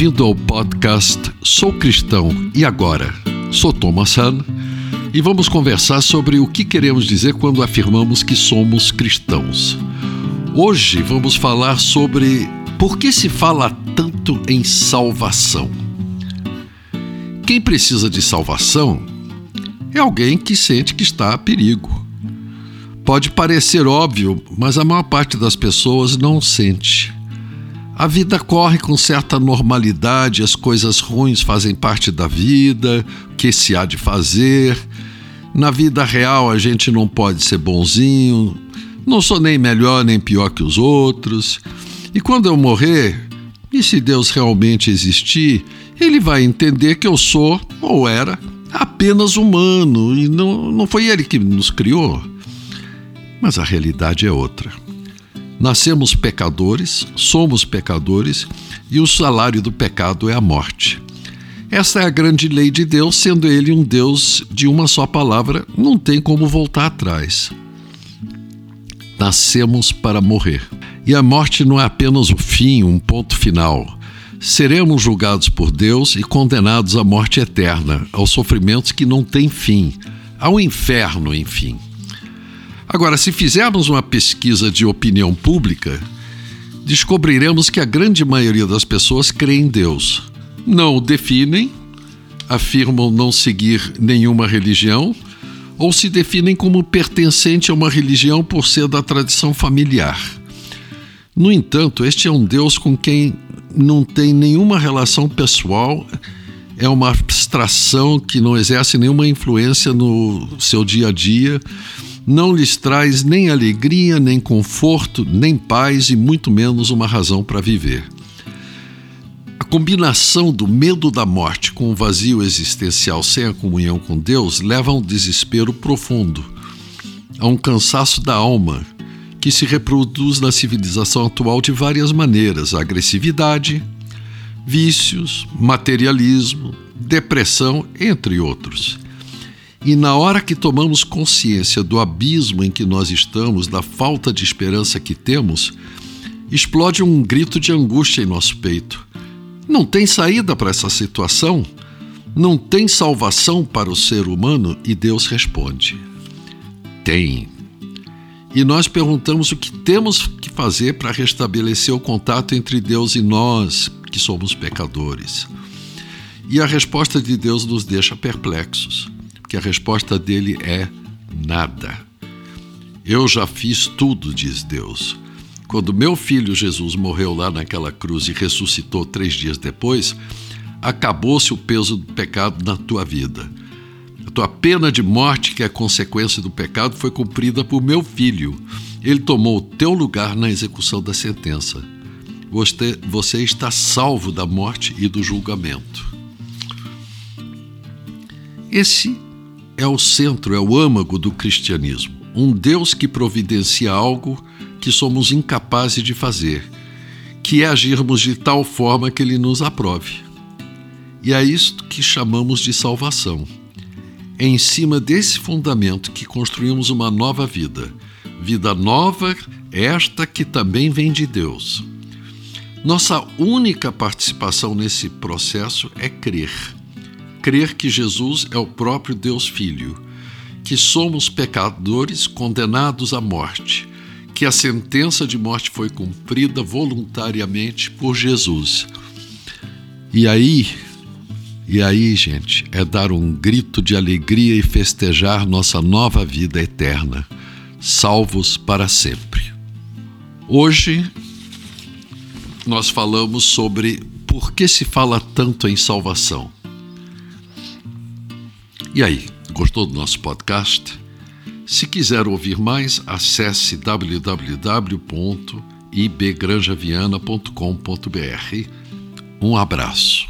Bem-vindo ao podcast Sou Cristão e Agora. Sou Thomas Hahn e vamos conversar sobre o que queremos dizer quando afirmamos que somos cristãos. Hoje vamos falar sobre por que se fala tanto em salvação. Quem precisa de salvação é alguém que sente que está a perigo. Pode parecer óbvio, mas a maior parte das pessoas não sente. A vida corre com certa normalidade, as coisas ruins fazem parte da vida, o que se há de fazer. Na vida real a gente não pode ser bonzinho, não sou nem melhor nem pior que os outros. E quando eu morrer, e se Deus realmente existir, ele vai entender que eu sou, ou era, apenas humano e não, não foi ele que nos criou. Mas a realidade é outra. Nascemos pecadores, somos pecadores e o salário do pecado é a morte. Essa é a grande lei de Deus, sendo Ele um Deus de uma só palavra, não tem como voltar atrás. Nascemos para morrer. E a morte não é apenas o fim, um ponto final. Seremos julgados por Deus e condenados à morte eterna, aos sofrimentos que não têm fim, ao inferno, enfim. Agora, se fizermos uma pesquisa de opinião pública, descobriremos que a grande maioria das pessoas crê em Deus. Não o definem, afirmam não seguir nenhuma religião ou se definem como pertencente a uma religião por ser da tradição familiar. No entanto, este é um Deus com quem não tem nenhuma relação pessoal, é uma abstração que não exerce nenhuma influência no seu dia a dia não lhes traz nem alegria, nem conforto, nem paz e muito menos uma razão para viver. A combinação do medo da morte com o vazio existencial sem a comunhão com Deus leva a um desespero profundo, a um cansaço da alma que se reproduz na civilização atual de várias maneiras: agressividade, vícios, materialismo, depressão, entre outros. E na hora que tomamos consciência do abismo em que nós estamos, da falta de esperança que temos, explode um grito de angústia em nosso peito. Não tem saída para essa situação? Não tem salvação para o ser humano? E Deus responde: Tem. E nós perguntamos o que temos que fazer para restabelecer o contato entre Deus e nós, que somos pecadores. E a resposta de Deus nos deixa perplexos que a resposta dele é nada. Eu já fiz tudo, diz Deus. Quando meu filho Jesus morreu lá naquela cruz e ressuscitou três dias depois, acabou-se o peso do pecado na tua vida. A tua pena de morte, que é consequência do pecado, foi cumprida por meu filho. Ele tomou o teu lugar na execução da sentença. Você, você está salvo da morte e do julgamento. Esse é o centro, é o âmago do cristianismo. Um Deus que providencia algo que somos incapazes de fazer, que é agirmos de tal forma que ele nos aprove. E é isto que chamamos de salvação. É em cima desse fundamento que construímos uma nova vida. Vida nova, esta que também vem de Deus. Nossa única participação nesse processo é crer crer que Jesus é o próprio Deus Filho, que somos pecadores condenados à morte, que a sentença de morte foi cumprida voluntariamente por Jesus. E aí, e aí, gente, é dar um grito de alegria e festejar nossa nova vida eterna, salvos para sempre. Hoje nós falamos sobre por que se fala tanto em salvação. E aí, gostou do nosso podcast? Se quiser ouvir mais, acesse www.ibgranjaviana.com.br. Um abraço.